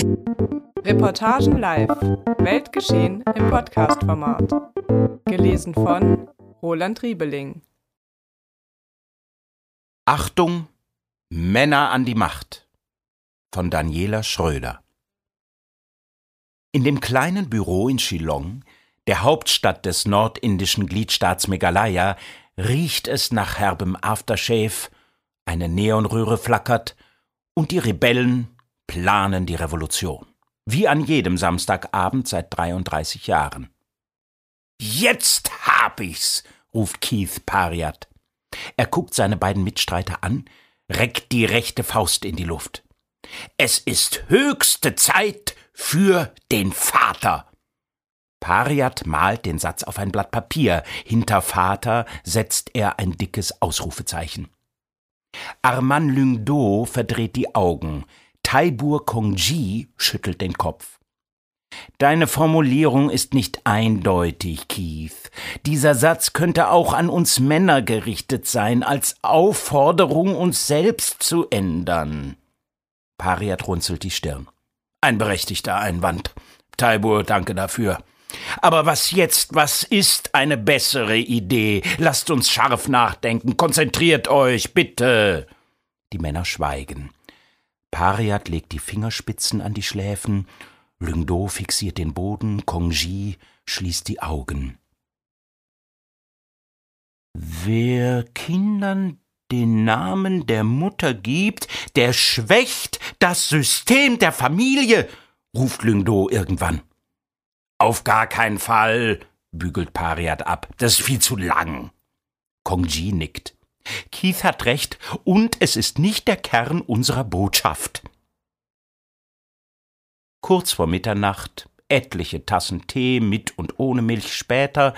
Reportagen live. Weltgeschehen im Podcast-Format. Gelesen von Roland Riebeling. Achtung, Männer an die Macht. Von Daniela Schröder. In dem kleinen Büro in Shillong, der Hauptstadt des nordindischen Gliedstaats Meghalaya, riecht es nach herbem Aftershave, eine Neonröhre flackert und die Rebellen planen die Revolution. Wie an jedem Samstagabend seit 33 Jahren. Jetzt hab ich's, ruft Keith Pariat. Er guckt seine beiden Mitstreiter an, reckt die rechte Faust in die Luft. Es ist höchste Zeit für den Vater. Pariat malt den Satz auf ein Blatt Papier. Hinter Vater setzt er ein dickes Ausrufezeichen. Arman Lyngdo verdreht die Augen. Taibur Kongji schüttelt den Kopf. Deine Formulierung ist nicht eindeutig, Keith. Dieser Satz könnte auch an uns Männer gerichtet sein, als Aufforderung, uns selbst zu ändern. Pariat runzelt die Stirn. Ein berechtigter Einwand. Taibur, danke dafür. Aber was jetzt, was ist eine bessere Idee? Lasst uns scharf nachdenken, konzentriert euch, bitte. Die Männer schweigen. Pariat legt die Fingerspitzen an die Schläfen, Lyngdo fixiert den Boden, Kongji schließt die Augen. Wer Kindern den Namen der Mutter gibt, der schwächt das System der Familie, ruft Lyngdo irgendwann. Auf gar keinen Fall, bügelt Pariat ab. Das ist viel zu lang. Kongji nickt. Keith hat recht, und es ist nicht der Kern unserer Botschaft. Kurz vor Mitternacht, etliche Tassen Tee mit und ohne Milch später,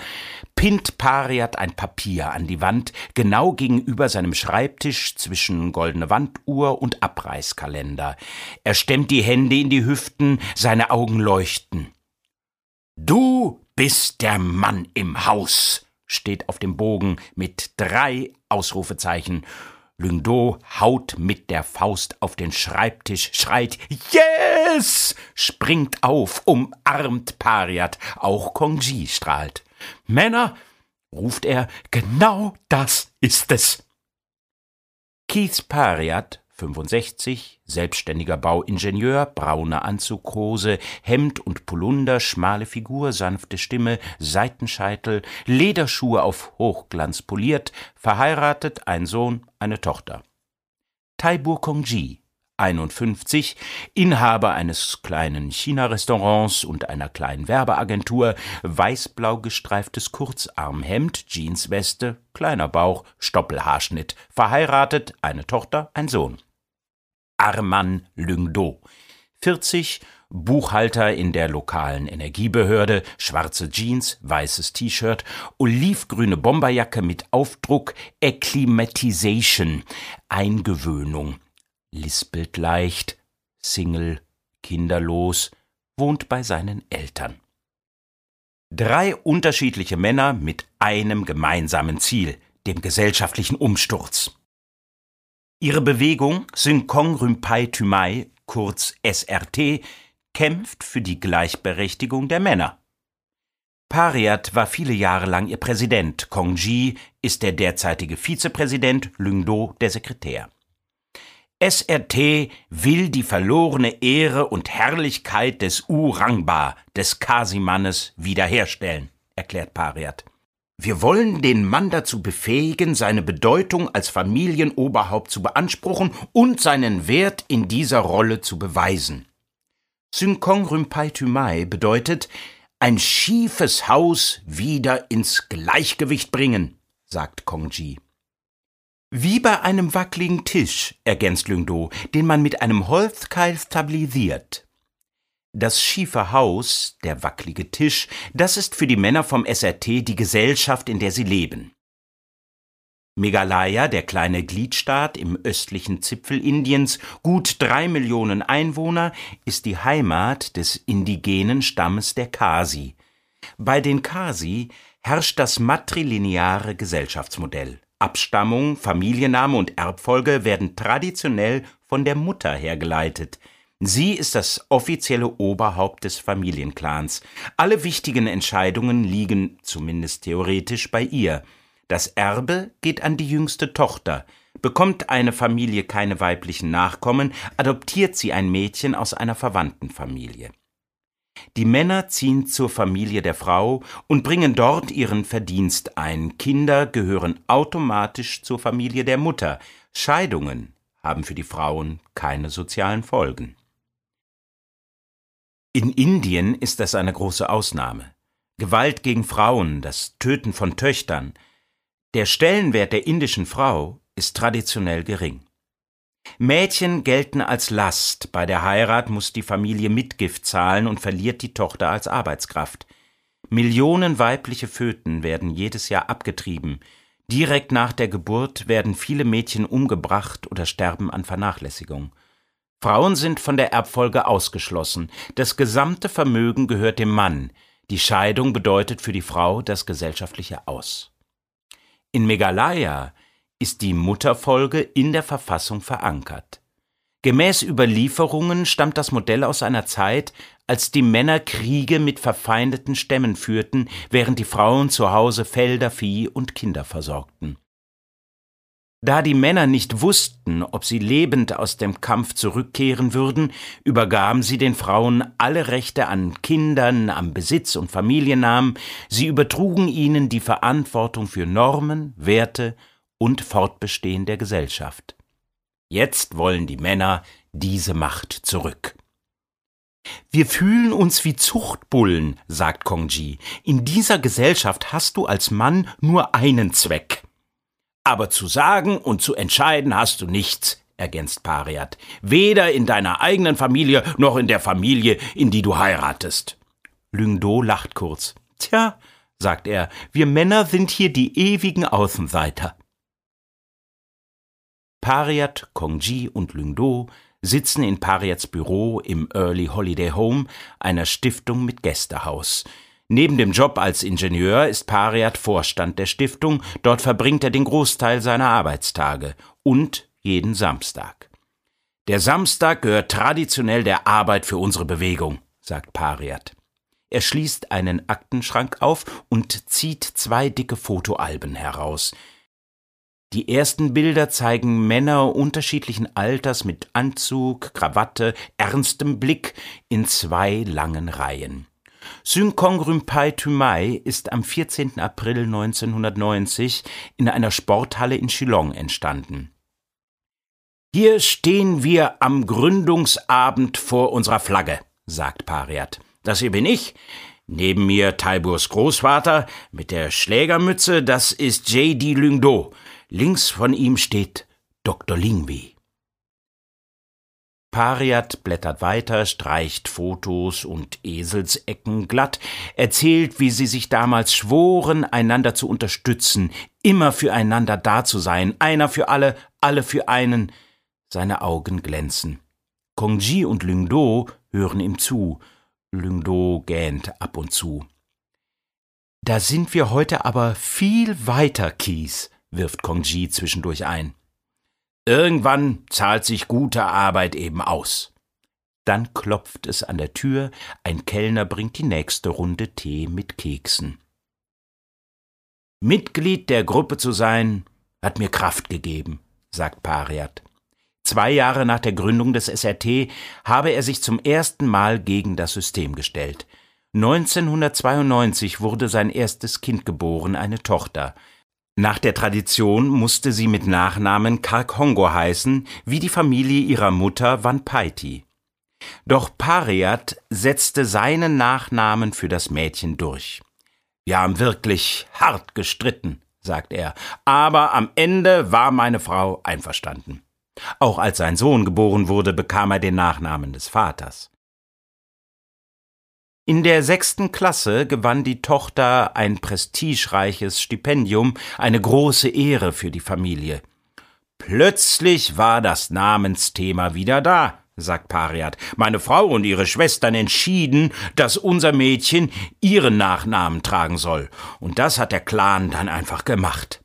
pinnt Pariat ein Papier an die Wand, genau gegenüber seinem Schreibtisch zwischen goldene Wanduhr und Abreißkalender. Er stemmt die Hände in die Hüften, seine Augen leuchten. Du bist der Mann im Haus, steht auf dem Bogen mit drei Ausrufezeichen. Lyngdo haut mit der Faust auf den Schreibtisch, schreit Yes! springt auf, umarmt Pariat, auch Kongji strahlt. Männer, ruft er, genau das ist es. Keith Pariat 65, selbstständiger Bauingenieur, brauner Anzughose, Hemd und Polunder, schmale Figur, sanfte Stimme, Seitenscheitel, Lederschuhe auf Hochglanz poliert, verheiratet, ein Sohn, eine Tochter. Taibur Kongji, 51, Inhaber eines kleinen China-Restaurants und einer kleinen Werbeagentur, weißblau gestreiftes Kurzarmhemd, Jeansweste, kleiner Bauch, Stoppelhaarschnitt, verheiratet, eine Tochter, ein Sohn. Arman Lyngdo, 40, Buchhalter in der lokalen Energiebehörde, schwarze Jeans, weißes T-Shirt, olivgrüne Bomberjacke mit Aufdruck Acclimatization, Eingewöhnung, lispelt leicht, Single, kinderlos, wohnt bei seinen Eltern. Drei unterschiedliche Männer mit einem gemeinsamen Ziel, dem gesellschaftlichen Umsturz. Ihre Bewegung Synkong Rümpai Thymai, kurz SRT, kämpft für die Gleichberechtigung der Männer. Pariat war viele Jahre lang ihr Präsident, Kongji ist der derzeitige Vizepräsident, Lyngdo der Sekretär. SRT will die verlorene Ehre und Herrlichkeit des Urangba, des Kasimannes, wiederherstellen, erklärt Pariat. Wir wollen den Mann dazu befähigen, seine Bedeutung als Familienoberhaupt zu beanspruchen und seinen Wert in dieser Rolle zu beweisen. Synkong Rümpai Thymai bedeutet ein schiefes Haus wieder ins Gleichgewicht bringen, sagt Kongji. Wie bei einem wackeligen Tisch, ergänzt Lyngdo, den man mit einem Holzkeil stabilisiert. Das schiefe Haus, der wackelige Tisch, das ist für die Männer vom SRT die Gesellschaft, in der sie leben. Meghalaya, der kleine Gliedstaat im östlichen Zipfel Indiens, gut drei Millionen Einwohner, ist die Heimat des indigenen Stammes der Kasi. Bei den Kasi herrscht das matrilineare Gesellschaftsmodell. Abstammung, Familienname und Erbfolge werden traditionell von der Mutter hergeleitet. Sie ist das offizielle Oberhaupt des Familienclans. Alle wichtigen Entscheidungen liegen, zumindest theoretisch, bei ihr. Das Erbe geht an die jüngste Tochter. Bekommt eine Familie keine weiblichen Nachkommen, adoptiert sie ein Mädchen aus einer verwandten Familie. Die Männer ziehen zur Familie der Frau und bringen dort ihren Verdienst ein. Kinder gehören automatisch zur Familie der Mutter. Scheidungen haben für die Frauen keine sozialen Folgen. In Indien ist das eine große Ausnahme. Gewalt gegen Frauen, das Töten von Töchtern. Der Stellenwert der indischen Frau ist traditionell gering. Mädchen gelten als Last, bei der Heirat muss die Familie Mitgift zahlen und verliert die Tochter als Arbeitskraft. Millionen weibliche Föten werden jedes Jahr abgetrieben, direkt nach der Geburt werden viele Mädchen umgebracht oder sterben an Vernachlässigung. Frauen sind von der Erbfolge ausgeschlossen. Das gesamte Vermögen gehört dem Mann. Die Scheidung bedeutet für die Frau das gesellschaftliche Aus. In Meghalaya ist die Mutterfolge in der Verfassung verankert. Gemäß Überlieferungen stammt das Modell aus einer Zeit, als die Männer Kriege mit verfeindeten Stämmen führten, während die Frauen zu Hause Felder, Vieh und Kinder versorgten. Da die Männer nicht wussten, ob sie lebend aus dem Kampf zurückkehren würden, übergaben sie den Frauen alle Rechte an Kindern, am Besitz und Familiennamen, sie übertrugen ihnen die Verantwortung für Normen, Werte und Fortbestehen der Gesellschaft. Jetzt wollen die Männer diese Macht zurück. Wir fühlen uns wie Zuchtbullen, sagt Kongji. In dieser Gesellschaft hast du als Mann nur einen Zweck. Aber zu sagen und zu entscheiden hast du nichts, ergänzt Pariat, weder in deiner eigenen Familie noch in der Familie, in die du heiratest. Lyngdo lacht kurz. Tja, sagt er, wir Männer sind hier die ewigen Außenseiter. Pariat, Kongji und Lyngdo sitzen in Pariats Büro im Early Holiday Home, einer Stiftung mit Gästehaus. Neben dem Job als Ingenieur ist Pariat Vorstand der Stiftung, dort verbringt er den Großteil seiner Arbeitstage und jeden Samstag. Der Samstag gehört traditionell der Arbeit für unsere Bewegung, sagt Pariat. Er schließt einen Aktenschrank auf und zieht zwei dicke Fotoalben heraus. Die ersten Bilder zeigen Männer unterschiedlichen Alters mit Anzug, Krawatte, ernstem Blick in zwei langen Reihen. Synkong Rympai Thymai ist am 14. April 1990 in einer Sporthalle in Shillong entstanden. Hier stehen wir am Gründungsabend vor unserer Flagge, sagt Pariat. Das hier bin ich. Neben mir Taiburs Großvater mit der Schlägermütze, das ist J.D. Lyngdo. Links von ihm steht Dr. Lingwi. Pariat blättert weiter, streicht Fotos und Eselsecken glatt, erzählt, wie sie sich damals schworen, einander zu unterstützen, immer füreinander da zu sein, einer für alle, alle für einen. Seine Augen glänzen. Kongji und Lyngdo hören ihm zu. Lyngdo gähnt ab und zu. Da sind wir heute aber viel weiter, Kies, wirft Kongji zwischendurch ein. Irgendwann zahlt sich gute Arbeit eben aus. Dann klopft es an der Tür, ein Kellner bringt die nächste Runde Tee mit Keksen. Mitglied der Gruppe zu sein, hat mir Kraft gegeben, sagt Pariat. Zwei Jahre nach der Gründung des SRT habe er sich zum ersten Mal gegen das System gestellt. 1992 wurde sein erstes Kind geboren, eine Tochter. Nach der Tradition musste sie mit Nachnamen Karkhongo heißen, wie die Familie ihrer Mutter Vanpaiti. Doch Pariat setzte seinen Nachnamen für das Mädchen durch. Wir haben wirklich hart gestritten, sagt er, aber am Ende war meine Frau einverstanden. Auch als sein Sohn geboren wurde, bekam er den Nachnamen des Vaters. In der sechsten Klasse gewann die Tochter ein prestigereiches Stipendium, eine große Ehre für die Familie. Plötzlich war das Namensthema wieder da, sagt Pariat. Meine Frau und ihre Schwestern entschieden, dass unser Mädchen ihren Nachnamen tragen soll. Und das hat der Clan dann einfach gemacht.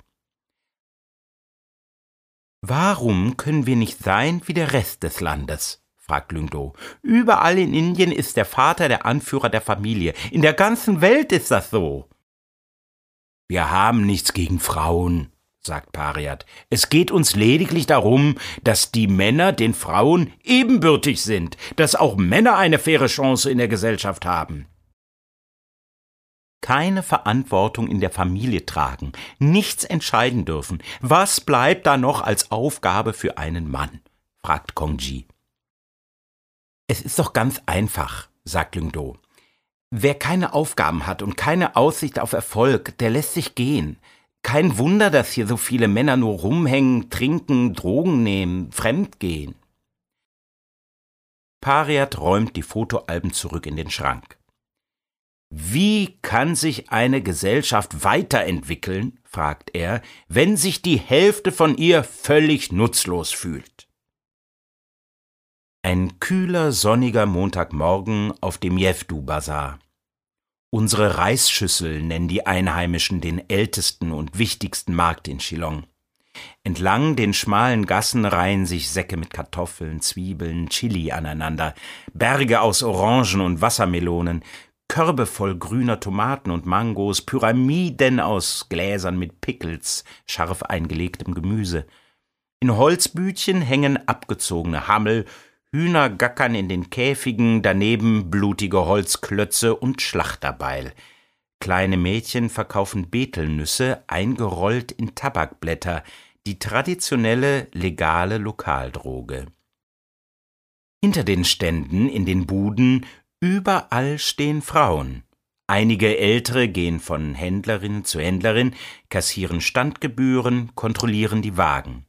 Warum können wir nicht sein wie der Rest des Landes? Fragt Lyngdo. Überall in Indien ist der Vater der Anführer der Familie. In der ganzen Welt ist das so. Wir haben nichts gegen Frauen, sagt Pariat. Es geht uns lediglich darum, dass die Männer den Frauen ebenbürtig sind, dass auch Männer eine faire Chance in der Gesellschaft haben. Keine Verantwortung in der Familie tragen, nichts entscheiden dürfen. Was bleibt da noch als Aufgabe für einen Mann? fragt Kongji. Es ist doch ganz einfach, sagt Lyngdo. Wer keine Aufgaben hat und keine Aussicht auf Erfolg, der lässt sich gehen. Kein Wunder, dass hier so viele Männer nur rumhängen, trinken, Drogen nehmen, fremdgehen. Pariat räumt die Fotoalben zurück in den Schrank. Wie kann sich eine Gesellschaft weiterentwickeln, fragt er, wenn sich die Hälfte von ihr völlig nutzlos fühlt? Ein kühler, sonniger Montagmorgen auf dem Jefdu-Bazar. Unsere Reisschüssel nennen die Einheimischen den ältesten und wichtigsten Markt in Shillong. Entlang den schmalen Gassen reihen sich Säcke mit Kartoffeln, Zwiebeln, Chili aneinander, Berge aus Orangen und Wassermelonen, Körbe voll grüner Tomaten und Mangos, Pyramiden aus Gläsern mit Pickles, scharf eingelegtem Gemüse. In Holzbütchen hängen abgezogene Hammel, Hühner gackern in den Käfigen, daneben blutige Holzklötze und Schlachterbeil. Kleine Mädchen verkaufen Betelnüsse, eingerollt in Tabakblätter, die traditionelle legale Lokaldroge. Hinter den Ständen in den Buden überall stehen Frauen. Einige Ältere gehen von Händlerin zu Händlerin, kassieren Standgebühren, kontrollieren die Wagen.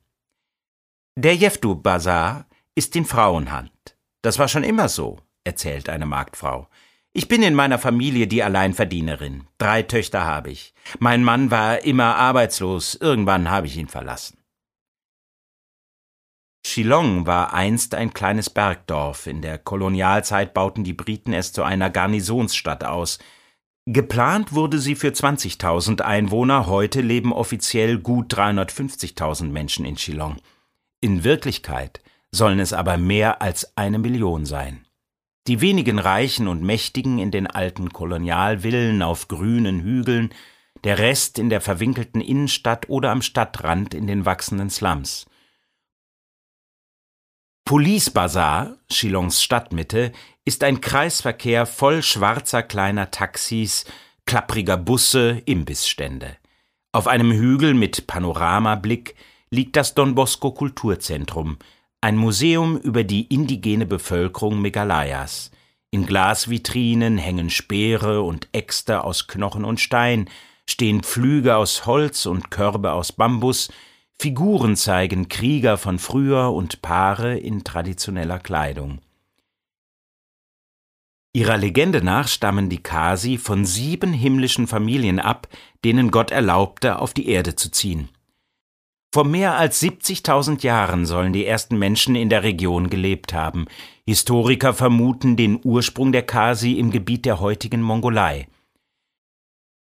Der Jeftu Bazar ist in Frauenhand. Das war schon immer so, erzählt eine Marktfrau. Ich bin in meiner Familie die Alleinverdienerin. Drei Töchter habe ich. Mein Mann war immer arbeitslos. Irgendwann habe ich ihn verlassen. Shillong war einst ein kleines Bergdorf. In der Kolonialzeit bauten die Briten es zu einer Garnisonsstadt aus. Geplant wurde sie für 20.000 Einwohner. Heute leben offiziell gut 350.000 Menschen in Shillong. In Wirklichkeit sollen es aber mehr als eine Million sein. Die wenigen Reichen und Mächtigen in den alten Kolonialvillen auf grünen Hügeln, der Rest in der verwinkelten Innenstadt oder am Stadtrand in den wachsenden Slums. Police Bazaar, Shillongs Stadtmitte, ist ein Kreisverkehr voll schwarzer kleiner Taxis, klappriger Busse, Imbissstände. Auf einem Hügel mit Panoramablick liegt das Don Bosco Kulturzentrum, ein Museum über die indigene Bevölkerung Megalayas. In Glasvitrinen hängen Speere und Äxte aus Knochen und Stein, stehen Pflüge aus Holz und Körbe aus Bambus, Figuren zeigen Krieger von früher und Paare in traditioneller Kleidung. Ihrer Legende nach stammen die Kasi von sieben himmlischen Familien ab, denen Gott erlaubte, auf die Erde zu ziehen. Vor mehr als 70.000 Jahren sollen die ersten Menschen in der Region gelebt haben. Historiker vermuten den Ursprung der Kasi im Gebiet der heutigen Mongolei.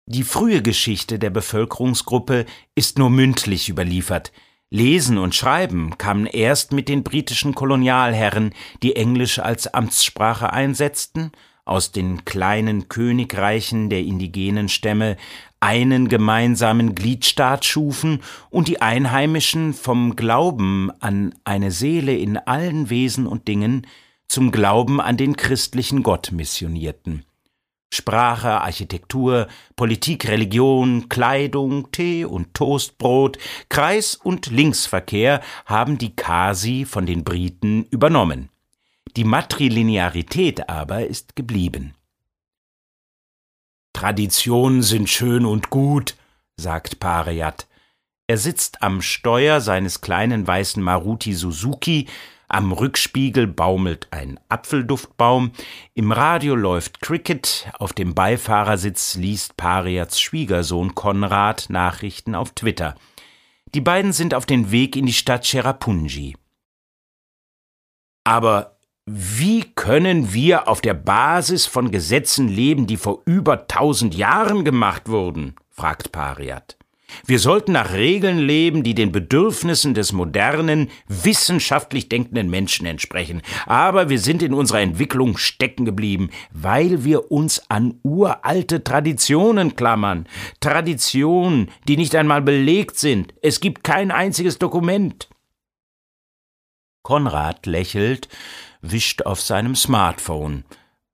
Die frühe Geschichte der Bevölkerungsgruppe ist nur mündlich überliefert. Lesen und Schreiben kamen erst mit den britischen Kolonialherren, die Englisch als Amtssprache einsetzten, aus den kleinen Königreichen der indigenen Stämme einen gemeinsamen Gliedstaat schufen und die Einheimischen vom Glauben an eine Seele in allen Wesen und Dingen zum Glauben an den christlichen Gott missionierten. Sprache, Architektur, Politik, Religion, Kleidung, Tee und Toastbrot, Kreis- und Linksverkehr haben die Kasi von den Briten übernommen. Die Matrilinearität aber ist geblieben. Traditionen sind schön und gut, sagt Pariat. Er sitzt am Steuer seines kleinen weißen Maruti Suzuki, am Rückspiegel baumelt ein Apfelduftbaum, im Radio läuft Cricket, auf dem Beifahrersitz liest Pariats Schwiegersohn Konrad Nachrichten auf Twitter. Die beiden sind auf dem Weg in die Stadt Cherrapunji. Aber wie können wir auf der Basis von Gesetzen leben, die vor über tausend Jahren gemacht wurden? fragt Pariat. Wir sollten nach Regeln leben, die den Bedürfnissen des modernen, wissenschaftlich denkenden Menschen entsprechen. Aber wir sind in unserer Entwicklung stecken geblieben, weil wir uns an uralte Traditionen klammern. Traditionen, die nicht einmal belegt sind. Es gibt kein einziges Dokument. Konrad lächelt, wischt auf seinem Smartphone.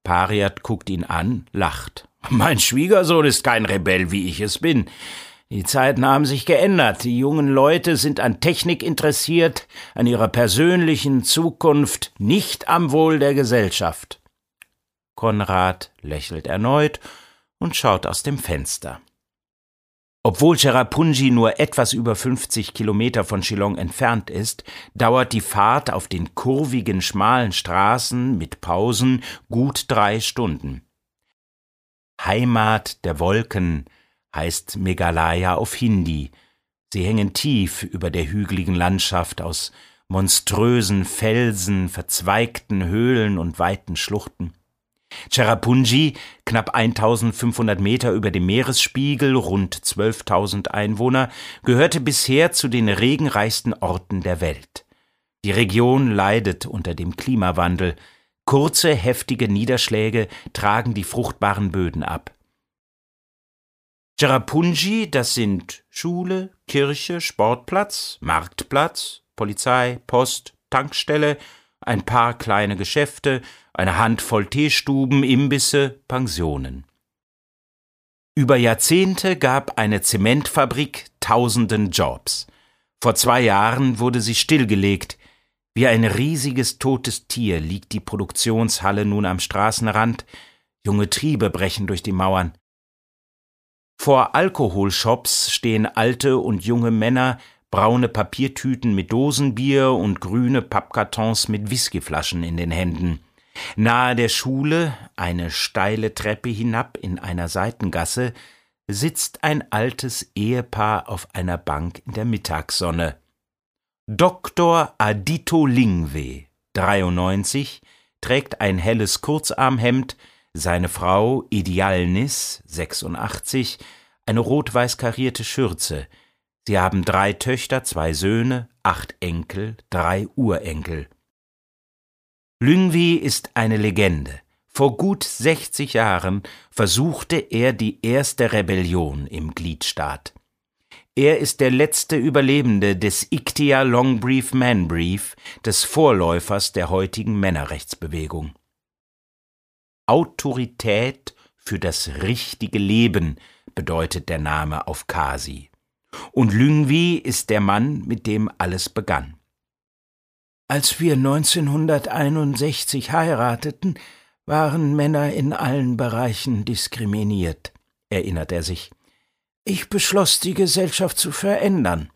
Pariat guckt ihn an, lacht. Mein Schwiegersohn ist kein Rebell, wie ich es bin. Die Zeiten haben sich geändert. Die jungen Leute sind an Technik interessiert, an ihrer persönlichen Zukunft, nicht am Wohl der Gesellschaft. Konrad lächelt erneut und schaut aus dem Fenster. Obwohl Cherrapunji nur etwas über 50 Kilometer von Shillong entfernt ist, dauert die Fahrt auf den kurvigen, schmalen Straßen mit Pausen gut drei Stunden. Heimat der Wolken, heißt Meghalaya auf Hindi. Sie hängen tief über der hügeligen Landschaft aus monströsen Felsen, verzweigten Höhlen und weiten Schluchten. Cherrapunji, knapp 1500 Meter über dem Meeresspiegel, rund 12.000 Einwohner, gehörte bisher zu den regenreichsten Orten der Welt. Die Region leidet unter dem Klimawandel. Kurze, heftige Niederschläge tragen die fruchtbaren Böden ab. Cherrapunji, das sind Schule, Kirche, Sportplatz, Marktplatz, Polizei, Post, Tankstelle, ein paar kleine Geschäfte, eine Handvoll Teestuben, Imbisse, Pensionen. Über Jahrzehnte gab eine Zementfabrik tausenden Jobs. Vor zwei Jahren wurde sie stillgelegt. Wie ein riesiges totes Tier liegt die Produktionshalle nun am Straßenrand. Junge Triebe brechen durch die Mauern. Vor Alkoholshops stehen alte und junge Männer, braune Papiertüten mit Dosenbier und grüne Pappkartons mit Whiskyflaschen in den Händen. Nahe der Schule, eine steile Treppe hinab in einer Seitengasse, sitzt ein altes Ehepaar auf einer Bank in der Mittagssonne. Dr. Adito Lingwe, 93, trägt ein helles Kurzarmhemd, seine Frau Idealnis, 86, eine rot-weiß karierte Schürze. Sie haben drei Töchter, zwei Söhne, acht Enkel, drei Urenkel. Lyngvi ist eine Legende. Vor gut 60 Jahren versuchte er die erste Rebellion im Gliedstaat. Er ist der letzte Überlebende des Iktia Longbrief Manbrief, des Vorläufers der heutigen Männerrechtsbewegung. Autorität für das richtige Leben bedeutet der Name auf Kasi. Und Lyngvi ist der Mann, mit dem alles begann. Als wir 1961 heirateten, waren Männer in allen Bereichen diskriminiert, erinnert er sich. Ich beschloss, die Gesellschaft zu verändern.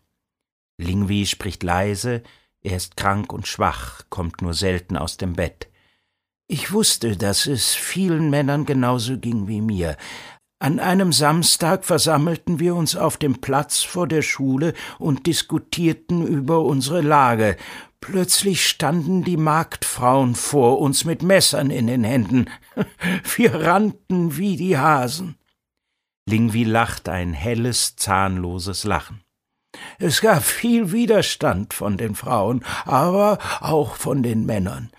Lingvi spricht leise, er ist krank und schwach, kommt nur selten aus dem Bett. Ich wusste, dass es vielen Männern genauso ging wie mir. An einem Samstag versammelten wir uns auf dem Platz vor der Schule und diskutierten über unsere Lage. Plötzlich standen die Marktfrauen vor uns mit Messern in den Händen. Wir rannten wie die Hasen. Lingvi lacht ein helles, zahnloses Lachen. Es gab viel Widerstand von den Frauen, aber auch von den Männern.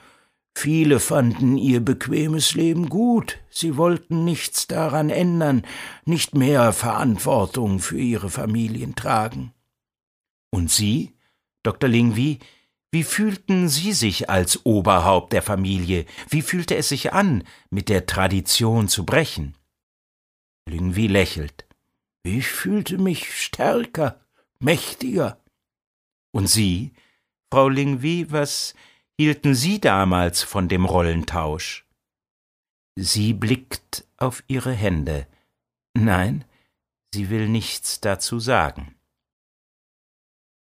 Viele fanden ihr bequemes Leben gut, sie wollten nichts daran ändern, nicht mehr Verantwortung für ihre Familien tragen. Und Sie, Dr. Lingvi, wie fühlten Sie sich als Oberhaupt der Familie? Wie fühlte es sich an, mit der Tradition zu brechen? Lingvi lächelt. Ich fühlte mich stärker, mächtiger. Und Sie, Frau Lingvi, was hielten Sie damals von dem Rollentausch? Sie blickt auf ihre Hände. Nein, sie will nichts dazu sagen.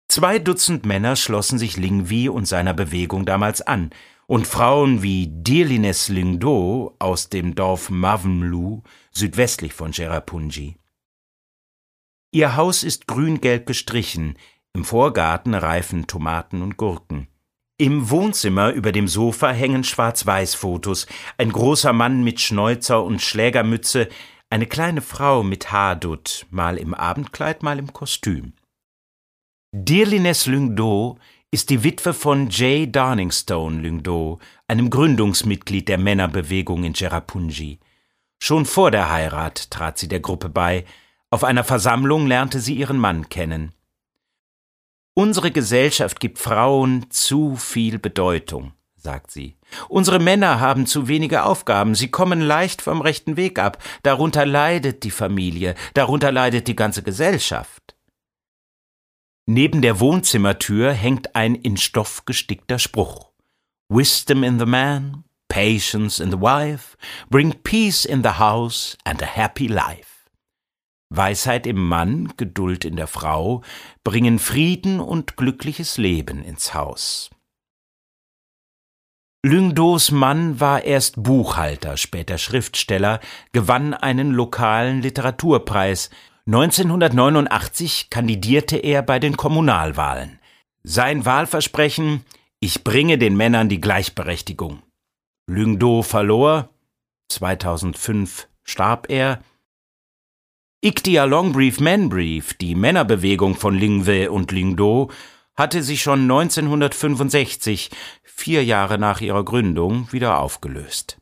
Zwei Dutzend Männer schlossen sich Lingvi und seiner Bewegung damals an, und Frauen wie Dirlines Lingdo aus dem Dorf Mavmlu südwestlich von Cherrapunji. Ihr Haus ist grün-gelb gestrichen, im Vorgarten reifen Tomaten und Gurken. Im Wohnzimmer über dem Sofa hängen Schwarz-Weiß-Fotos. Ein großer Mann mit Schnäuzer und Schlägermütze, eine kleine Frau mit Haardutt, mal im Abendkleid, mal im Kostüm. Dirlines Lyngdo ist die Witwe von J. Darningstone Lyngdo, einem Gründungsmitglied der Männerbewegung in Cherrapunji. Schon vor der Heirat trat sie der Gruppe bei. Auf einer Versammlung lernte sie ihren Mann kennen. Unsere Gesellschaft gibt Frauen zu viel Bedeutung, sagt sie. Unsere Männer haben zu wenige Aufgaben, sie kommen leicht vom rechten Weg ab, darunter leidet die Familie, darunter leidet die ganze Gesellschaft. Neben der Wohnzimmertür hängt ein in Stoff gestickter Spruch. Wisdom in the man, patience in the wife, bring peace in the house and a happy life. Weisheit im Mann, Geduld in der Frau, bringen Frieden und glückliches Leben ins Haus. Lyngdos Mann war erst Buchhalter, später Schriftsteller, gewann einen lokalen Literaturpreis, 1989 kandidierte er bei den Kommunalwahlen. Sein Wahlversprechen Ich bringe den Männern die Gleichberechtigung. Lyngdo verlor, 2005 starb er. Iktia Longbrief Manbrief, die Männerbewegung von Lingwe und Lyngdo, hatte sich schon 1965, vier Jahre nach ihrer Gründung, wieder aufgelöst.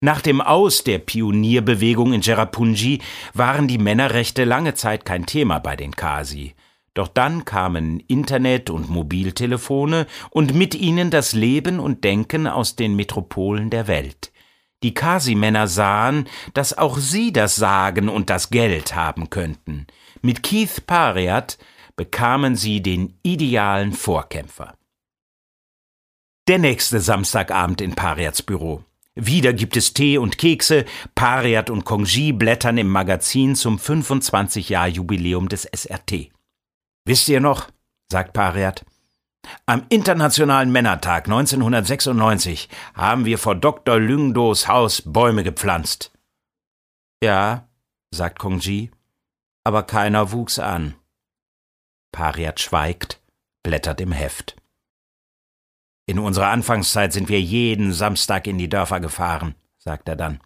Nach dem Aus der Pionierbewegung in Cherrapunji waren die Männerrechte lange Zeit kein Thema bei den Kasi. Doch dann kamen Internet und Mobiltelefone und mit ihnen das Leben und Denken aus den Metropolen der Welt. Die Kasi-Männer sahen, dass auch sie das Sagen und das Geld haben könnten. Mit Keith Pariat bekamen sie den idealen Vorkämpfer. Der nächste Samstagabend in Pariats Büro. Wieder gibt es Tee und Kekse, Pariat und Kongji blättern im Magazin zum 25-Jahr-Jubiläum des SRT. Wisst ihr noch, sagt Pariat, am Internationalen Männertag 1996 haben wir vor Dr. Lyngdos Haus Bäume gepflanzt. Ja, sagt Kongji, aber keiner wuchs an. Pariat schweigt, blättert im Heft. In unserer Anfangszeit sind wir jeden Samstag in die Dörfer gefahren, sagt er dann.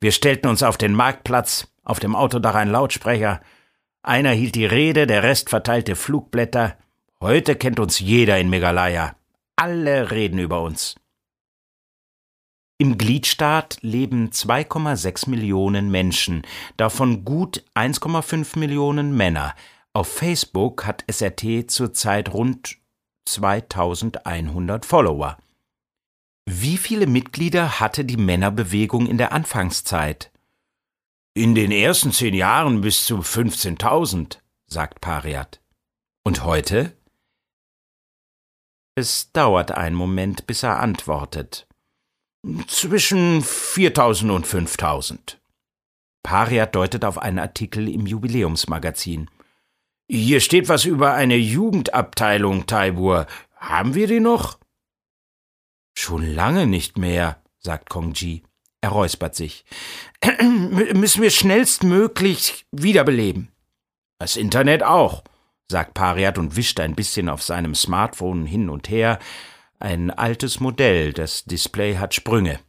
Wir stellten uns auf den Marktplatz, auf dem Autodach ein Lautsprecher. Einer hielt die Rede, der Rest verteilte Flugblätter. Heute kennt uns jeder in Meghalaya. Alle reden über uns. Im Gliedstaat leben 2,6 Millionen Menschen, davon gut 1,5 Millionen Männer. Auf Facebook hat SRT zurzeit rund 2100 Follower. Wie viele Mitglieder hatte die Männerbewegung in der Anfangszeit? In den ersten zehn Jahren bis zu 15.000, sagt Pariat. Und heute? Es dauert einen Moment, bis er antwortet. Zwischen 4.000 und 5.000. Pariat deutet auf einen Artikel im Jubiläumsmagazin. Hier steht was über eine Jugendabteilung, Taibur. Haben wir die noch? Schon lange nicht mehr, sagt Kongji. Er räuspert sich. Müssen wir schnellstmöglich wiederbeleben. Das Internet auch, sagt Pariat und wischt ein bisschen auf seinem Smartphone hin und her. Ein altes Modell, das Display hat Sprünge.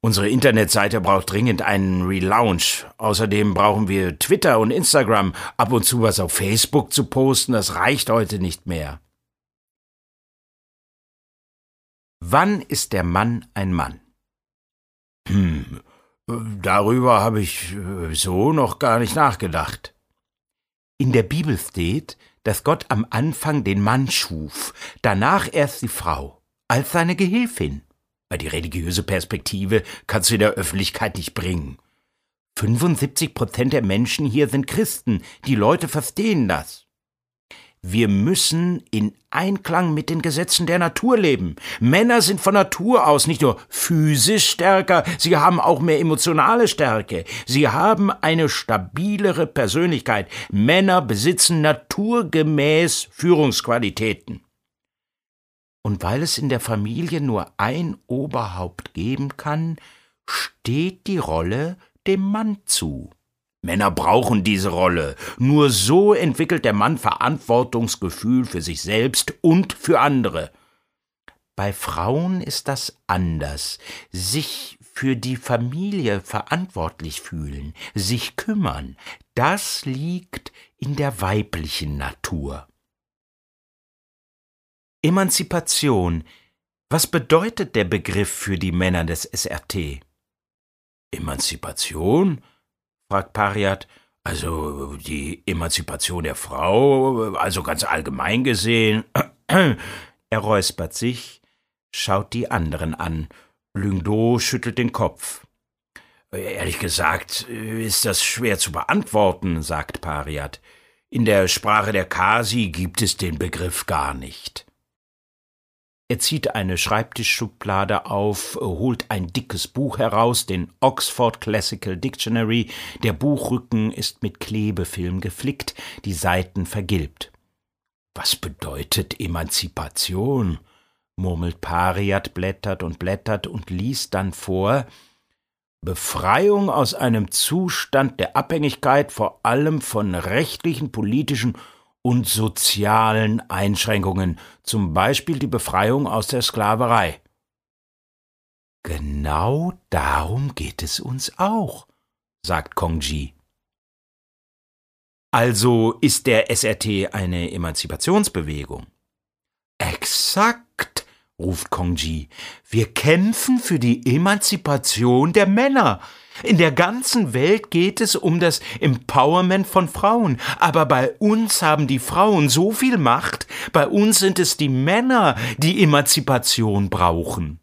Unsere Internetseite braucht dringend einen Relaunch. Außerdem brauchen wir Twitter und Instagram. Ab und zu was auf Facebook zu posten, das reicht heute nicht mehr. Wann ist der Mann ein Mann? Hm, darüber habe ich äh, so noch gar nicht nachgedacht. In der Bibel steht, dass Gott am Anfang den Mann schuf, danach erst die Frau, als seine Gehilfin weil die religiöse Perspektive kannst du in der Öffentlichkeit nicht bringen. 75 Prozent der Menschen hier sind Christen. Die Leute verstehen das. Wir müssen in Einklang mit den Gesetzen der Natur leben. Männer sind von Natur aus nicht nur physisch stärker, sie haben auch mehr emotionale Stärke. Sie haben eine stabilere Persönlichkeit. Männer besitzen naturgemäß Führungsqualitäten. Und weil es in der Familie nur ein Oberhaupt geben kann, steht die Rolle dem Mann zu. Männer brauchen diese Rolle. Nur so entwickelt der Mann Verantwortungsgefühl für sich selbst und für andere. Bei Frauen ist das anders. Sich für die Familie verantwortlich fühlen, sich kümmern, das liegt in der weiblichen Natur. Emanzipation. Was bedeutet der Begriff für die Männer des SRT? Emanzipation? Fragt Pariat. Also die Emanzipation der Frau, also ganz allgemein gesehen. Er räuspert sich, schaut die anderen an. Lyngdo schüttelt den Kopf. Ehrlich gesagt ist das schwer zu beantworten, sagt Pariat. In der Sprache der Kasi gibt es den Begriff gar nicht. Er zieht eine Schreibtischschublade auf, holt ein dickes Buch heraus, den Oxford Classical Dictionary. Der Buchrücken ist mit Klebefilm geflickt, die Seiten vergilbt. Was bedeutet Emanzipation? murmelt Pariat, blättert und blättert und liest dann vor Befreiung aus einem Zustand der Abhängigkeit vor allem von rechtlichen, politischen und sozialen Einschränkungen, zum Beispiel die Befreiung aus der Sklaverei. Genau darum geht es uns auch, sagt Kongji. Also ist der SRT eine Emanzipationsbewegung. Exakt, ruft Kongji. Wir kämpfen für die Emanzipation der Männer. In der ganzen Welt geht es um das Empowerment von Frauen. Aber bei uns haben die Frauen so viel Macht, bei uns sind es die Männer, die Emanzipation brauchen.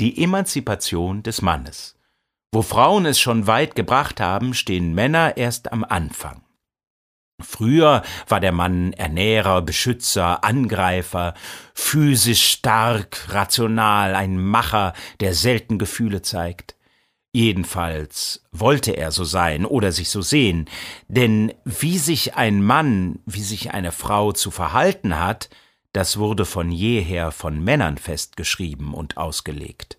Die Emanzipation des Mannes. Wo Frauen es schon weit gebracht haben, stehen Männer erst am Anfang. Früher war der Mann Ernährer, Beschützer, Angreifer, physisch stark, rational, ein Macher, der selten Gefühle zeigt. Jedenfalls wollte er so sein oder sich so sehen, denn wie sich ein Mann, wie sich eine Frau zu verhalten hat, das wurde von jeher von Männern festgeschrieben und ausgelegt.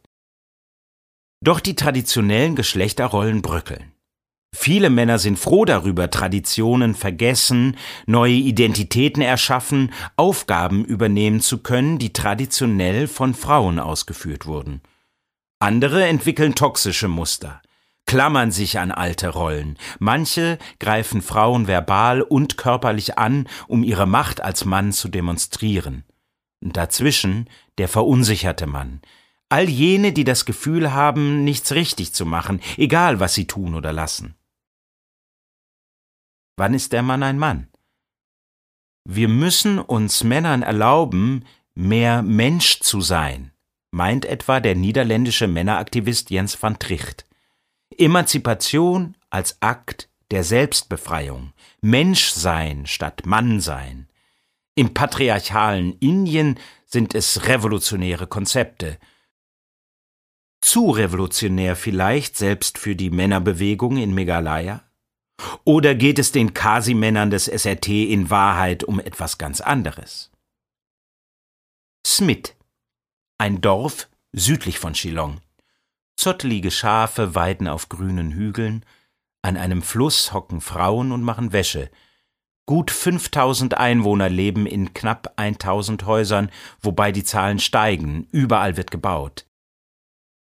Doch die traditionellen Geschlechterrollen bröckeln. Viele Männer sind froh darüber, Traditionen vergessen, neue Identitäten erschaffen, Aufgaben übernehmen zu können, die traditionell von Frauen ausgeführt wurden. Andere entwickeln toxische Muster, klammern sich an alte Rollen, manche greifen Frauen verbal und körperlich an, um ihre Macht als Mann zu demonstrieren. Dazwischen der verunsicherte Mann, all jene, die das Gefühl haben, nichts richtig zu machen, egal was sie tun oder lassen. Wann ist der Mann ein Mann? Wir müssen uns Männern erlauben, mehr Mensch zu sein, meint etwa der niederländische Männeraktivist Jens van Tricht. Emanzipation als Akt der Selbstbefreiung, Menschsein statt Mannsein. Im patriarchalen Indien sind es revolutionäre Konzepte. Zu revolutionär vielleicht selbst für die Männerbewegung in Meghalaya? Oder geht es den Kasi-Männern des SRT in Wahrheit um etwas ganz anderes? Smith, ein Dorf südlich von Shillong. Zottlige Schafe weiden auf grünen Hügeln, an einem Fluss hocken Frauen und machen Wäsche. Gut 5000 Einwohner leben in knapp 1000 Häusern, wobei die Zahlen steigen, überall wird gebaut.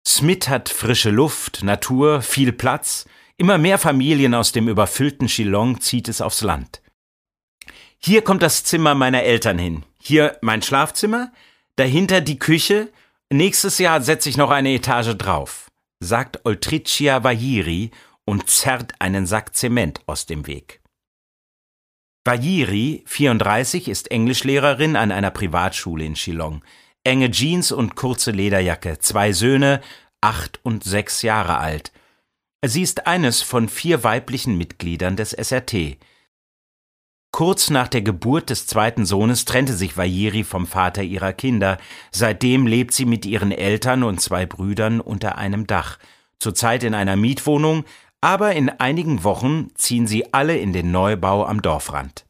Smith hat frische Luft, Natur, viel Platz, Immer mehr Familien aus dem überfüllten Chilong zieht es aufs Land. Hier kommt das Zimmer meiner Eltern hin. Hier mein Schlafzimmer, dahinter die Küche. Nächstes Jahr setze ich noch eine Etage drauf, sagt Oltricia Vahiri und zerrt einen Sack Zement aus dem Weg. Vahiri, 34, ist Englischlehrerin an einer Privatschule in Shillong. Enge Jeans und kurze Lederjacke, zwei Söhne, acht und sechs Jahre alt – Sie ist eines von vier weiblichen Mitgliedern des SRT. Kurz nach der Geburt des zweiten Sohnes trennte sich Vajiri vom Vater ihrer Kinder. Seitdem lebt sie mit ihren Eltern und zwei Brüdern unter einem Dach. Zurzeit in einer Mietwohnung, aber in einigen Wochen ziehen sie alle in den Neubau am Dorfrand.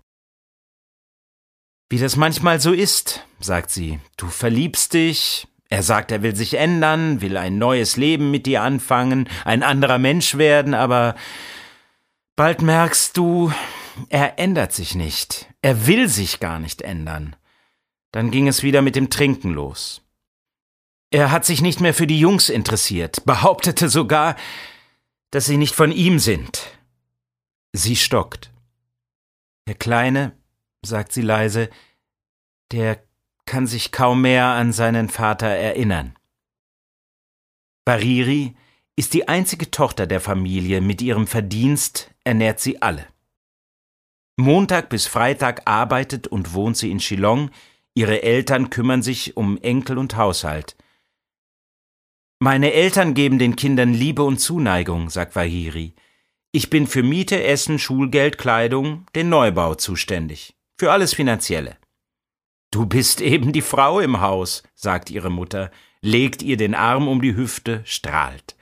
Wie das manchmal so ist, sagt sie, du verliebst dich, er sagt, er will sich ändern, will ein neues Leben mit dir anfangen, ein anderer Mensch werden, aber bald merkst du, er ändert sich nicht. Er will sich gar nicht ändern. Dann ging es wieder mit dem Trinken los. Er hat sich nicht mehr für die Jungs interessiert, behauptete sogar, dass sie nicht von ihm sind. Sie stockt. Der Kleine, sagt sie leise, der kann sich kaum mehr an seinen Vater erinnern. Bariri ist die einzige Tochter der Familie, mit ihrem Verdienst ernährt sie alle. Montag bis Freitag arbeitet und wohnt sie in Shillong, ihre Eltern kümmern sich um Enkel und Haushalt. Meine Eltern geben den Kindern Liebe und Zuneigung, sagt Wahiri. Ich bin für Miete, Essen, Schulgeld, Kleidung, den Neubau zuständig. Für alles Finanzielle. Du bist eben die Frau im Haus, sagt ihre Mutter, legt ihr den Arm um die Hüfte, strahlt.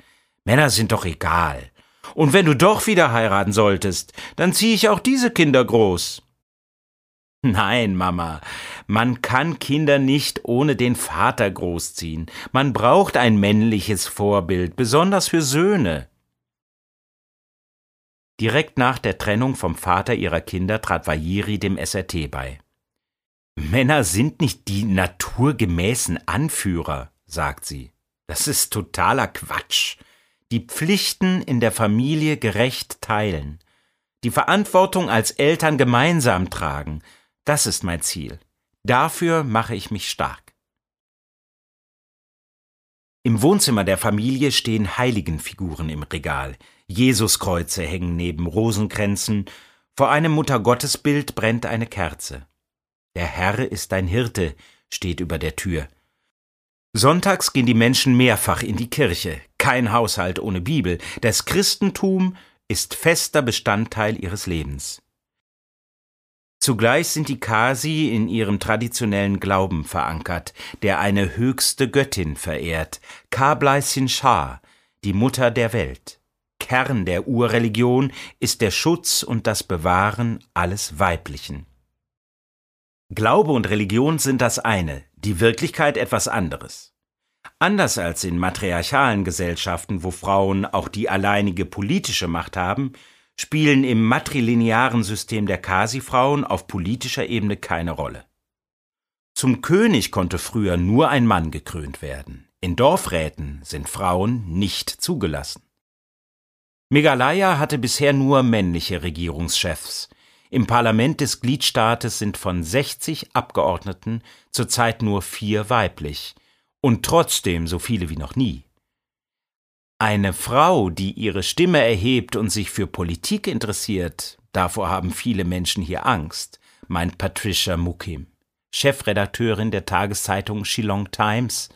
Männer sind doch egal. Und wenn du doch wieder heiraten solltest, dann ziehe ich auch diese Kinder groß. Nein, Mama, man kann Kinder nicht ohne den Vater großziehen. Man braucht ein männliches Vorbild, besonders für Söhne. Direkt nach der Trennung vom Vater ihrer Kinder trat Vajiri dem SRT bei. Männer sind nicht die naturgemäßen Anführer, sagt sie. Das ist totaler Quatsch die Pflichten in der Familie gerecht teilen, die Verantwortung als Eltern gemeinsam tragen, das ist mein Ziel. Dafür mache ich mich stark. Im Wohnzimmer der Familie stehen Heiligenfiguren im Regal. Jesuskreuze hängen neben Rosenkränzen, vor einem Muttergottesbild brennt eine Kerze. Der Herr ist dein Hirte, steht über der Tür. Sonntags gehen die Menschen mehrfach in die Kirche. Kein Haushalt ohne Bibel. Das Christentum ist fester Bestandteil ihres Lebens. Zugleich sind die Kasi in ihrem traditionellen Glauben verankert, der eine höchste Göttin verehrt, Kablaisin Shah, die Mutter der Welt. Kern der Urreligion ist der Schutz und das Bewahren alles Weiblichen. Glaube und Religion sind das eine, die Wirklichkeit etwas anderes. Anders als in matriarchalen Gesellschaften, wo Frauen auch die alleinige politische Macht haben, spielen im matrilinearen System der Kasi-Frauen auf politischer Ebene keine Rolle. Zum König konnte früher nur ein Mann gekrönt werden. In Dorfräten sind Frauen nicht zugelassen. Meghalaya hatte bisher nur männliche Regierungschefs, im Parlament des Gliedstaates sind von 60 Abgeordneten zurzeit nur vier weiblich und trotzdem so viele wie noch nie. Eine Frau, die ihre Stimme erhebt und sich für Politik interessiert, davor haben viele Menschen hier Angst, meint Patricia Mukim, Chefredakteurin der Tageszeitung Shillong Times.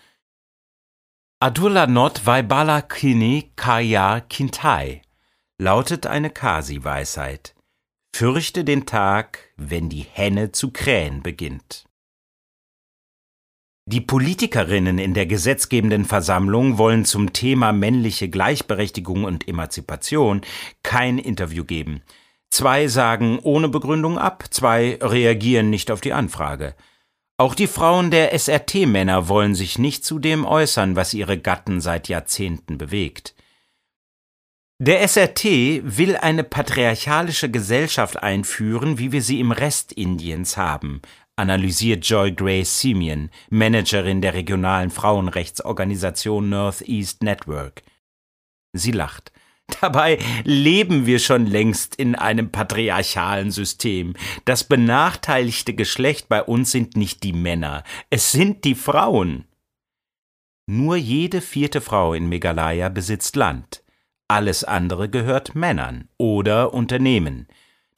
Adullah Not Vaibala Kini Kaya Kintai lautet eine Kasi-Weisheit. Fürchte den Tag, wenn die Henne zu krähen beginnt. Die Politikerinnen in der gesetzgebenden Versammlung wollen zum Thema männliche Gleichberechtigung und Emanzipation kein Interview geben. Zwei sagen ohne Begründung ab, zwei reagieren nicht auf die Anfrage. Auch die Frauen der SRT-Männer wollen sich nicht zu dem äußern, was ihre Gatten seit Jahrzehnten bewegt. Der SRT will eine patriarchalische Gesellschaft einführen, wie wir sie im Rest Indiens haben, analysiert Joy Grace Simeon, Managerin der regionalen Frauenrechtsorganisation Northeast Network. Sie lacht. Dabei leben wir schon längst in einem patriarchalen System. Das benachteiligte Geschlecht bei uns sind nicht die Männer, es sind die Frauen. Nur jede vierte Frau in Meghalaya besitzt Land. Alles andere gehört Männern oder Unternehmen.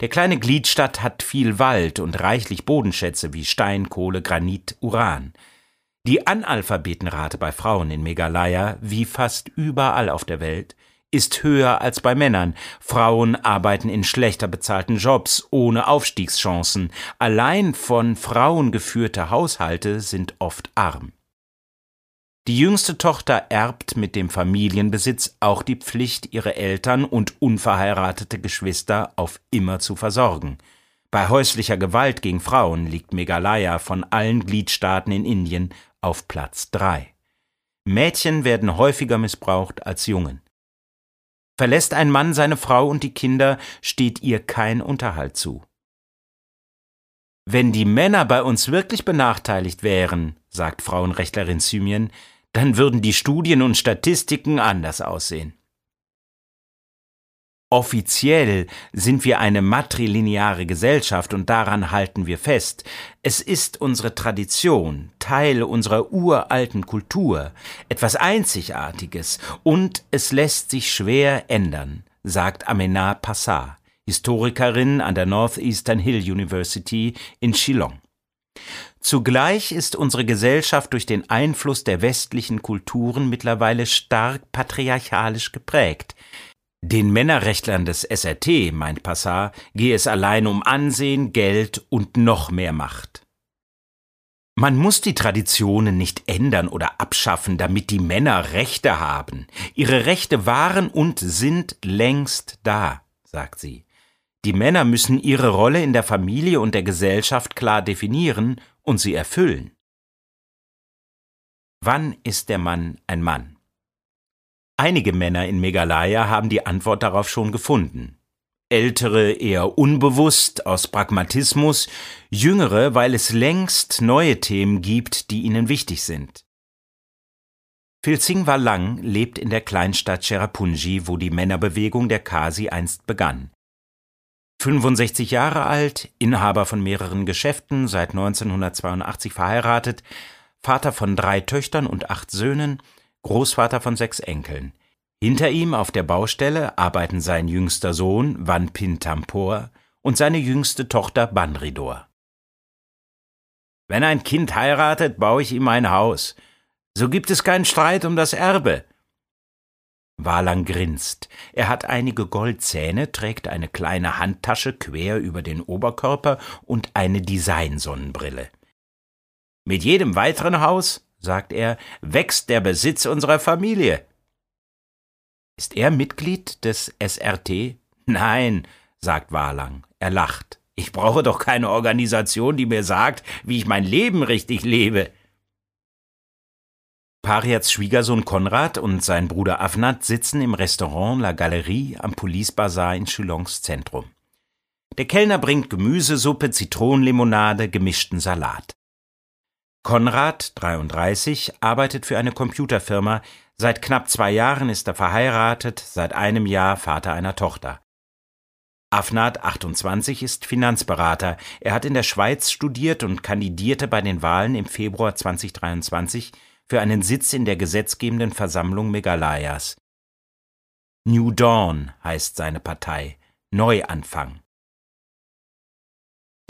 Der kleine Gliedstadt hat viel Wald und reichlich Bodenschätze wie Stein, Kohle, Granit, Uran. Die Analphabetenrate bei Frauen in Meghalaya, wie fast überall auf der Welt, ist höher als bei Männern. Frauen arbeiten in schlechter bezahlten Jobs ohne Aufstiegschancen. Allein von Frauen geführte Haushalte sind oft arm. Die jüngste Tochter erbt mit dem Familienbesitz auch die Pflicht, ihre Eltern und unverheiratete Geschwister auf immer zu versorgen. Bei häuslicher Gewalt gegen Frauen liegt Meghalaya von allen Gliedstaaten in Indien auf Platz drei. Mädchen werden häufiger missbraucht als Jungen. Verlässt ein Mann seine Frau und die Kinder, steht ihr kein Unterhalt zu. Wenn die Männer bei uns wirklich benachteiligt wären, sagt Frauenrechtlerin Symien, dann würden die Studien und Statistiken anders aussehen. Offiziell sind wir eine matrilineare Gesellschaft und daran halten wir fest. Es ist unsere Tradition, Teil unserer uralten Kultur, etwas Einzigartiges und es lässt sich schwer ändern, sagt Amena Passar, Historikerin an der Northeastern Hill University in Shillong. Zugleich ist unsere Gesellschaft durch den Einfluss der westlichen Kulturen mittlerweile stark patriarchalisch geprägt. Den Männerrechtlern des SRT, meint Passar, gehe es allein um Ansehen, Geld und noch mehr Macht. Man muss die Traditionen nicht ändern oder abschaffen, damit die Männer Rechte haben. Ihre Rechte waren und sind längst da, sagt sie. Die Männer müssen ihre Rolle in der Familie und der Gesellschaft klar definieren und sie erfüllen. Wann ist der Mann ein Mann? Einige Männer in Meghalaya haben die Antwort darauf schon gefunden. Ältere eher unbewusst aus Pragmatismus, jüngere, weil es längst neue Themen gibt, die ihnen wichtig sind. Filzing Walang lebt in der Kleinstadt Cherrapunji, wo die Männerbewegung der Kasi einst begann. 65 Jahre alt, Inhaber von mehreren Geschäften, seit 1982 verheiratet, Vater von drei Töchtern und acht Söhnen, Großvater von sechs Enkeln. Hinter ihm auf der Baustelle arbeiten sein jüngster Sohn Wanpin Tampor und seine jüngste Tochter Banridor. Wenn ein Kind heiratet, baue ich ihm ein Haus. So gibt es keinen Streit um das Erbe. Walang grinst. Er hat einige Goldzähne, trägt eine kleine Handtasche quer über den Oberkörper und eine Designsonnenbrille. Mit jedem weiteren Haus sagt er, wächst der Besitz unserer Familie. Ist er Mitglied des SRT? Nein, sagt Walang. Er lacht. Ich brauche doch keine Organisation, die mir sagt, wie ich mein Leben richtig lebe. Pariats Schwiegersohn Konrad und sein Bruder Afnat sitzen im Restaurant La Galerie am Police Bazar in Chulons Zentrum. Der Kellner bringt Gemüsesuppe, Zitronenlimonade, gemischten Salat. Konrad, 33, arbeitet für eine Computerfirma. Seit knapp zwei Jahren ist er verheiratet, seit einem Jahr Vater einer Tochter. Afnat, 28, ist Finanzberater. Er hat in der Schweiz studiert und kandidierte bei den Wahlen im Februar 2023 für einen Sitz in der gesetzgebenden Versammlung Meghalayas. New Dawn heißt seine Partei, Neuanfang.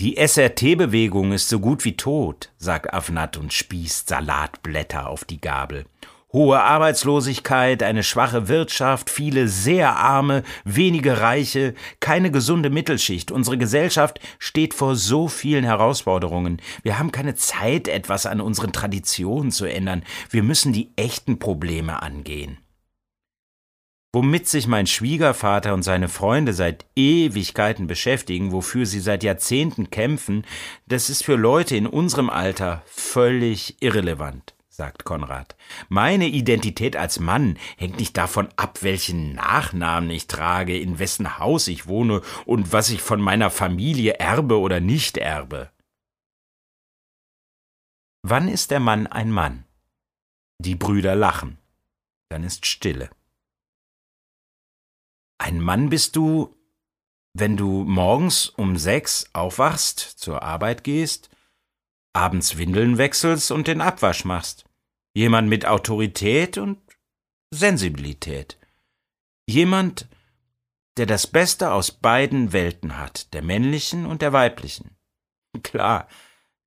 Die SRT-Bewegung ist so gut wie tot, sagt Afnat und spießt Salatblätter auf die Gabel. Hohe Arbeitslosigkeit, eine schwache Wirtschaft, viele sehr arme, wenige Reiche, keine gesunde Mittelschicht. Unsere Gesellschaft steht vor so vielen Herausforderungen. Wir haben keine Zeit, etwas an unseren Traditionen zu ändern. Wir müssen die echten Probleme angehen womit sich mein Schwiegervater und seine Freunde seit Ewigkeiten beschäftigen, wofür sie seit Jahrzehnten kämpfen, das ist für Leute in unserem Alter völlig irrelevant, sagt Konrad. Meine Identität als Mann hängt nicht davon ab, welchen Nachnamen ich trage, in wessen Haus ich wohne und was ich von meiner Familie erbe oder nicht erbe. Wann ist der Mann ein Mann? Die Brüder lachen. Dann ist Stille. Ein Mann bist du, wenn du morgens um sechs aufwachst, zur Arbeit gehst, abends Windeln wechselst und den Abwasch machst. Jemand mit Autorität und Sensibilität. Jemand, der das Beste aus beiden Welten hat, der männlichen und der weiblichen. Klar,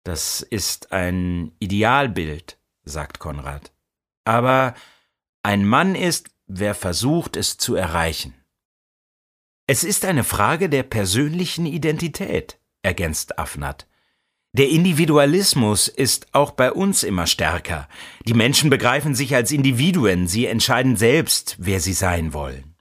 das ist ein Idealbild, sagt Konrad. Aber ein Mann ist, wer versucht, es zu erreichen. Es ist eine Frage der persönlichen Identität, ergänzt Afnat. Der Individualismus ist auch bei uns immer stärker. Die Menschen begreifen sich als Individuen, sie entscheiden selbst, wer sie sein wollen.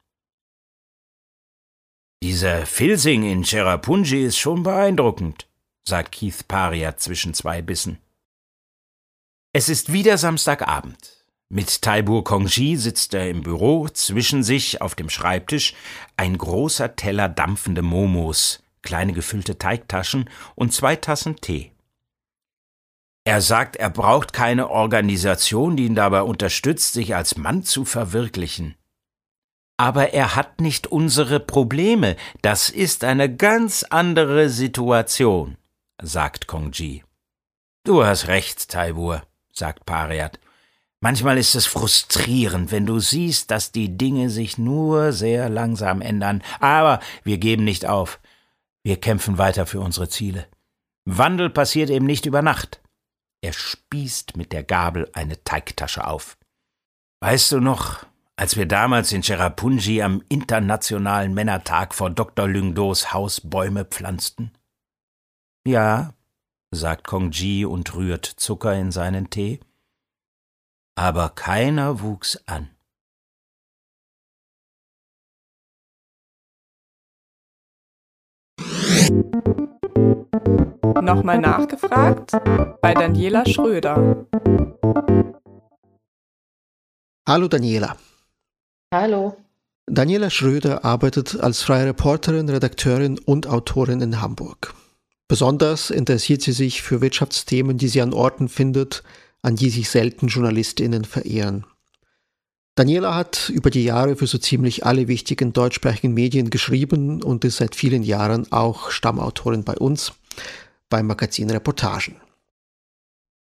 Dieser Filsing in Cherrapunji ist schon beeindruckend, sagt Keith Paria zwischen zwei Bissen. Es ist wieder Samstagabend. Mit Taibur Kongji sitzt er im Büro, zwischen sich auf dem Schreibtisch ein großer Teller dampfende Momos, kleine gefüllte Teigtaschen und zwei Tassen Tee. Er sagt, er braucht keine Organisation, die ihn dabei unterstützt, sich als Mann zu verwirklichen. Aber er hat nicht unsere Probleme. Das ist eine ganz andere Situation, sagt Kongji. Du hast recht, Taibur, sagt Pariat. Manchmal ist es frustrierend, wenn du siehst, dass die Dinge sich nur sehr langsam ändern. Aber wir geben nicht auf. Wir kämpfen weiter für unsere Ziele. Wandel passiert eben nicht über Nacht. Er spießt mit der Gabel eine Teigtasche auf. Weißt du noch, als wir damals in Cherrapunji am Internationalen Männertag vor Dr. Lyngdos Haus Bäume pflanzten? Ja, sagt Kongji und rührt Zucker in seinen Tee. Aber keiner wuchs an. Nochmal nachgefragt bei Daniela Schröder. Hallo Daniela. Hallo. Daniela Schröder arbeitet als freie Reporterin, Redakteurin und Autorin in Hamburg. Besonders interessiert sie sich für Wirtschaftsthemen, die sie an Orten findet, an die sich selten Journalistinnen verehren. Daniela hat über die Jahre für so ziemlich alle wichtigen deutschsprachigen Medien geschrieben und ist seit vielen Jahren auch Stammautorin bei uns beim Magazin Reportagen.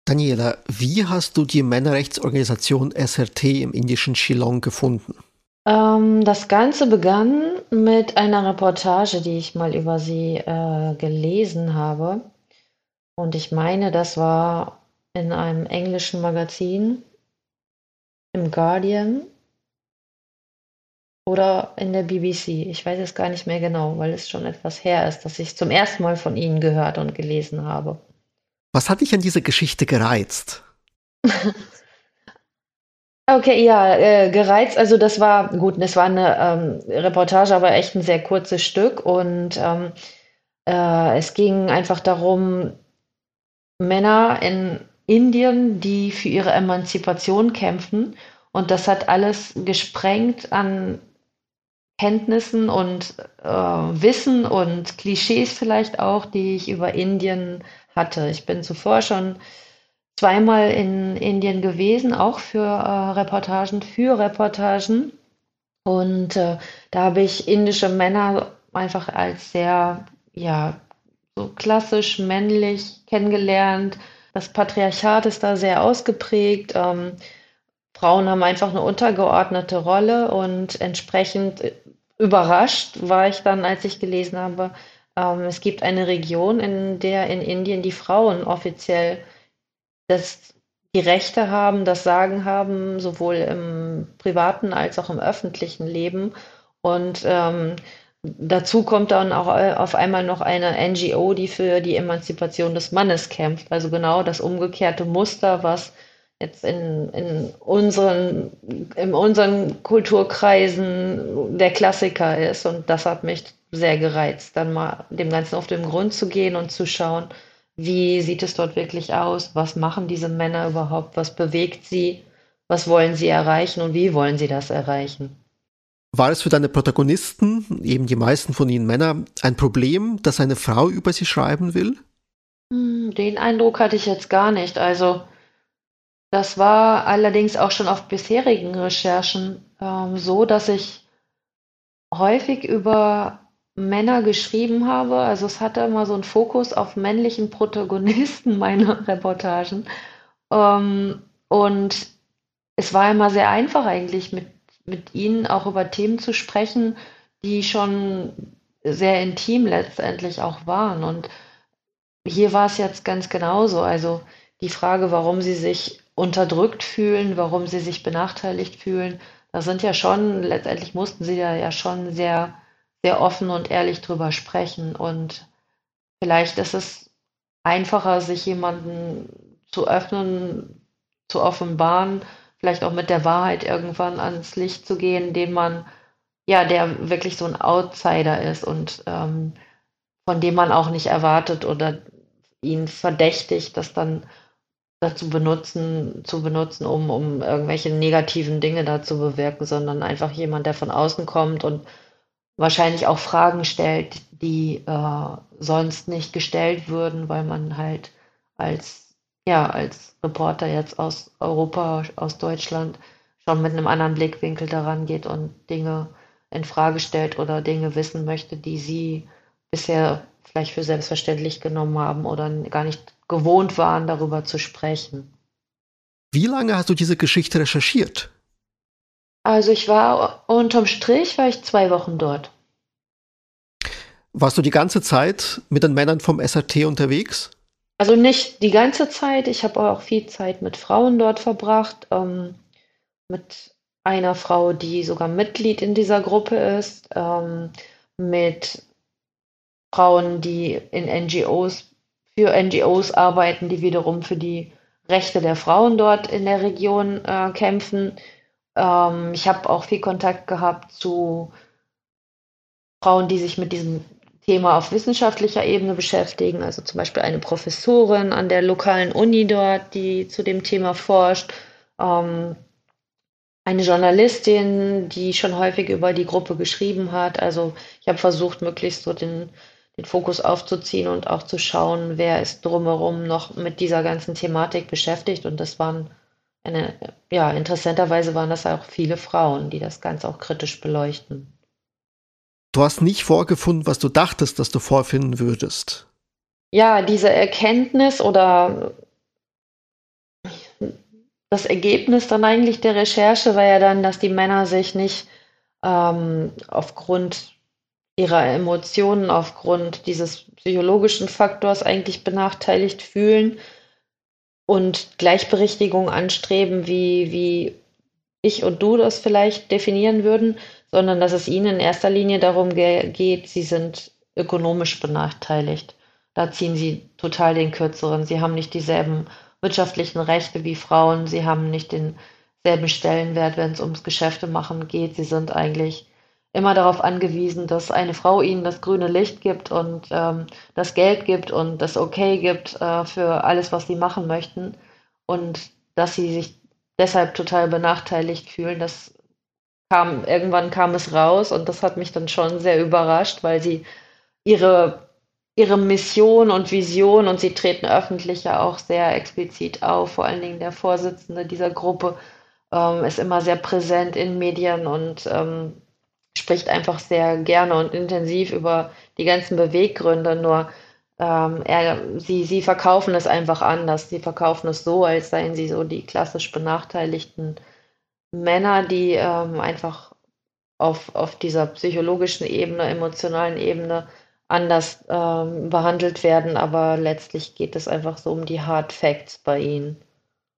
Daniela, wie hast du die Männerrechtsorganisation SRT im indischen Shillong gefunden? Ähm, das Ganze begann mit einer Reportage, die ich mal über sie äh, gelesen habe. Und ich meine, das war in einem englischen Magazin, im Guardian oder in der BBC. Ich weiß es gar nicht mehr genau, weil es schon etwas her ist, dass ich zum ersten Mal von ihnen gehört und gelesen habe. Was hat dich an dieser Geschichte gereizt? Okay, ja, äh, gereizt. Also das war gut, das war eine ähm, Reportage, aber echt ein sehr kurzes Stück. Und ähm, äh, es ging einfach darum, Männer in Indien, die für ihre Emanzipation kämpfen. Und das hat alles gesprengt an Kenntnissen und äh, Wissen und Klischees vielleicht auch, die ich über Indien hatte. Ich bin zuvor schon zweimal in Indien gewesen, auch für äh, Reportagen, für Reportagen. Und äh, da habe ich indische Männer einfach als sehr, ja, so klassisch männlich kennengelernt. Das Patriarchat ist da sehr ausgeprägt. Ähm, Frauen haben einfach eine untergeordnete Rolle und entsprechend überrascht war ich dann, als ich gelesen habe, ähm, es gibt eine Region, in der in Indien die Frauen offiziell das, die Rechte haben, das Sagen haben, sowohl im privaten als auch im öffentlichen Leben. Und ähm, dazu kommt dann auch äh, auf einmal noch eine NGO, die für die Emanzipation des Mannes kämpft. Also genau das umgekehrte Muster, was jetzt in, in, unseren, in unseren Kulturkreisen der Klassiker ist. Und das hat mich sehr gereizt, dann mal dem Ganzen auf den Grund zu gehen und zu schauen, wie sieht es dort wirklich aus? Was machen diese Männer überhaupt? Was bewegt sie? Was wollen sie erreichen und wie wollen sie das erreichen? War es für deine Protagonisten, eben die meisten von ihnen Männer, ein Problem, dass eine Frau über sie schreiben will? Hm, den Eindruck hatte ich jetzt gar nicht. Also das war allerdings auch schon auf bisherigen Recherchen ähm, so, dass ich häufig über Männer geschrieben habe. Also es hatte immer so einen Fokus auf männlichen Protagonisten, meine Reportagen. Ähm, und es war immer sehr einfach eigentlich mit, mit ihnen auch über Themen zu sprechen, die schon sehr intim letztendlich auch waren. Und hier war es jetzt ganz genauso. Also die Frage, warum sie sich unterdrückt fühlen, warum sie sich benachteiligt fühlen, da sind ja schon, letztendlich mussten sie da ja schon sehr sehr offen und ehrlich drüber sprechen. Und vielleicht ist es einfacher, sich jemanden zu öffnen, zu offenbaren, vielleicht auch mit der Wahrheit irgendwann ans Licht zu gehen, den man, ja, der wirklich so ein Outsider ist und ähm, von dem man auch nicht erwartet oder ihn verdächtigt, das dann dazu benutzen, zu benutzen, um, um irgendwelche negativen Dinge da zu bewirken, sondern einfach jemand, der von außen kommt und wahrscheinlich auch Fragen stellt, die äh, sonst nicht gestellt würden, weil man halt als ja, als Reporter jetzt aus Europa, aus Deutschland schon mit einem anderen Blickwinkel daran geht und Dinge in Frage stellt oder Dinge wissen möchte, die sie bisher vielleicht für selbstverständlich genommen haben oder gar nicht gewohnt waren, darüber zu sprechen. Wie lange hast du diese Geschichte recherchiert? Also ich war unterm Strich war ich zwei Wochen dort. Warst du die ganze Zeit mit den Männern vom SAT unterwegs? Also nicht die ganze Zeit. Ich habe auch viel Zeit mit Frauen dort verbracht. Ähm, mit einer Frau, die sogar Mitglied in dieser Gruppe ist. Ähm, mit Frauen, die in NGOs, für NGOs arbeiten, die wiederum für die Rechte der Frauen dort in der Region äh, kämpfen. Ähm, ich habe auch viel Kontakt gehabt zu Frauen, die sich mit diesem Thema auf wissenschaftlicher Ebene beschäftigen, also zum Beispiel eine Professorin an der lokalen Uni dort, die zu dem Thema forscht, ähm, eine Journalistin, die schon häufig über die Gruppe geschrieben hat. Also ich habe versucht, möglichst so den, den Fokus aufzuziehen und auch zu schauen, wer ist drumherum noch mit dieser ganzen Thematik beschäftigt. Und das waren eine, ja, interessanterweise waren das auch viele Frauen, die das Ganze auch kritisch beleuchten. Du hast nicht vorgefunden, was du dachtest, dass du vorfinden würdest. Ja, diese Erkenntnis oder das Ergebnis dann eigentlich der Recherche war ja dann, dass die Männer sich nicht ähm, aufgrund ihrer Emotionen, aufgrund dieses psychologischen Faktors eigentlich benachteiligt fühlen und Gleichberechtigung anstreben, wie, wie ich und du das vielleicht definieren würden, sondern dass es ihnen in erster Linie darum ge geht, sie sind ökonomisch benachteiligt. Da ziehen sie total den kürzeren. Sie haben nicht dieselben wirtschaftlichen Rechte wie Frauen. Sie haben nicht denselben Stellenwert, wenn es ums Geschäfte machen geht. Sie sind eigentlich immer darauf angewiesen, dass eine Frau ihnen das grüne Licht gibt und ähm, das Geld gibt und das Okay gibt äh, für alles, was sie machen möchten. Und dass sie sich deshalb total benachteiligt fühlen. Das kam, irgendwann kam es raus und das hat mich dann schon sehr überrascht, weil sie ihre, ihre Mission und Vision und sie treten öffentlich ja auch sehr explizit auf, vor allen Dingen der Vorsitzende dieser Gruppe ähm, ist immer sehr präsent in Medien und ähm, spricht einfach sehr gerne und intensiv über die ganzen Beweggründe, nur ähm, er, sie, sie verkaufen es einfach anders. Sie verkaufen es so, als seien sie so die klassisch benachteiligten Männer, die ähm, einfach auf, auf dieser psychologischen Ebene, emotionalen Ebene anders ähm, behandelt werden, aber letztlich geht es einfach so um die Hard Facts bei ihnen.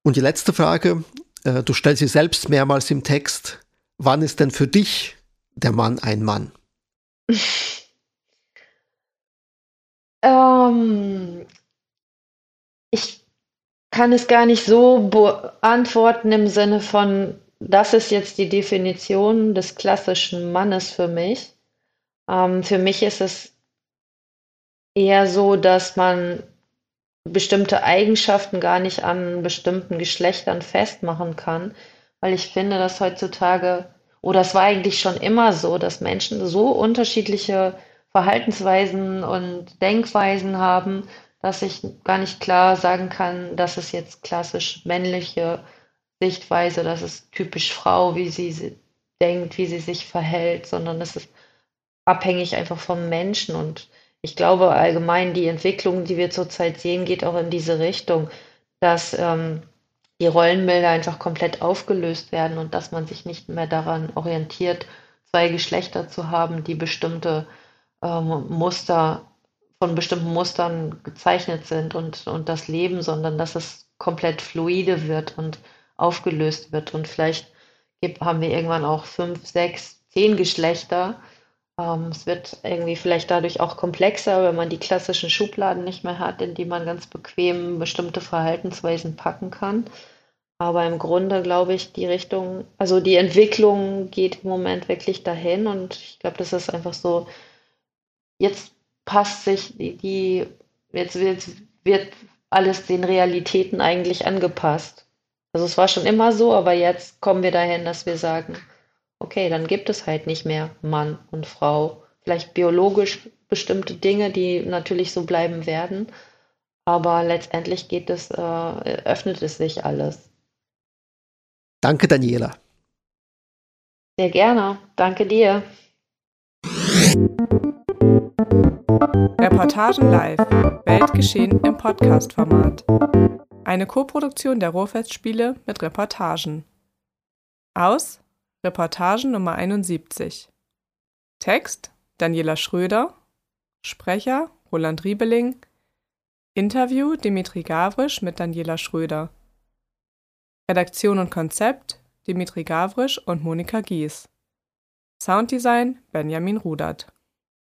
Und die letzte Frage, äh, du stellst sie selbst mehrmals im Text, wann ist denn für dich der Mann ein Mann? Ähm, ich kann es gar nicht so beantworten im Sinne von, das ist jetzt die Definition des klassischen Mannes für mich. Ähm, für mich ist es eher so, dass man bestimmte Eigenschaften gar nicht an bestimmten Geschlechtern festmachen kann, weil ich finde, dass heutzutage, oder es war eigentlich schon immer so, dass Menschen so unterschiedliche Verhaltensweisen und Denkweisen haben, dass ich gar nicht klar sagen kann, das ist jetzt klassisch männliche Sichtweise, das ist typisch Frau, wie sie denkt, wie sie sich verhält, sondern es ist abhängig einfach vom Menschen. Und ich glaube allgemein, die Entwicklung, die wir zurzeit sehen, geht auch in diese Richtung, dass ähm, die Rollenbilder einfach komplett aufgelöst werden und dass man sich nicht mehr daran orientiert, zwei Geschlechter zu haben, die bestimmte ähm, Muster von bestimmten Mustern gezeichnet sind und, und das Leben, sondern dass es komplett fluide wird und aufgelöst wird. Und vielleicht haben wir irgendwann auch fünf, sechs, zehn Geschlechter. Ähm, es wird irgendwie vielleicht dadurch auch komplexer, wenn man die klassischen Schubladen nicht mehr hat, in die man ganz bequem bestimmte Verhaltensweisen packen kann. Aber im Grunde glaube ich, die Richtung, also die Entwicklung geht im Moment wirklich dahin und ich glaube, das ist einfach so jetzt passt sich die, die jetzt wird, wird alles den Realitäten eigentlich angepasst. Also es war schon immer so, aber jetzt kommen wir dahin, dass wir sagen, okay, dann gibt es halt nicht mehr Mann und Frau. Vielleicht biologisch bestimmte Dinge, die natürlich so bleiben werden. Aber letztendlich geht es, äh, öffnet es sich alles. Danke, Daniela. Sehr gerne. Danke dir. Reportagen live. Weltgeschehen im Podcast-Format. Eine Koproduktion der Ruhrfestspiele mit Reportagen. Aus Reportagen Nummer 71. Text Daniela Schröder. Sprecher Roland Riebeling. Interview Dimitri Gavrisch mit Daniela Schröder. Redaktion und Konzept Dimitri Gavrisch und Monika Gies. Sounddesign Benjamin Rudert.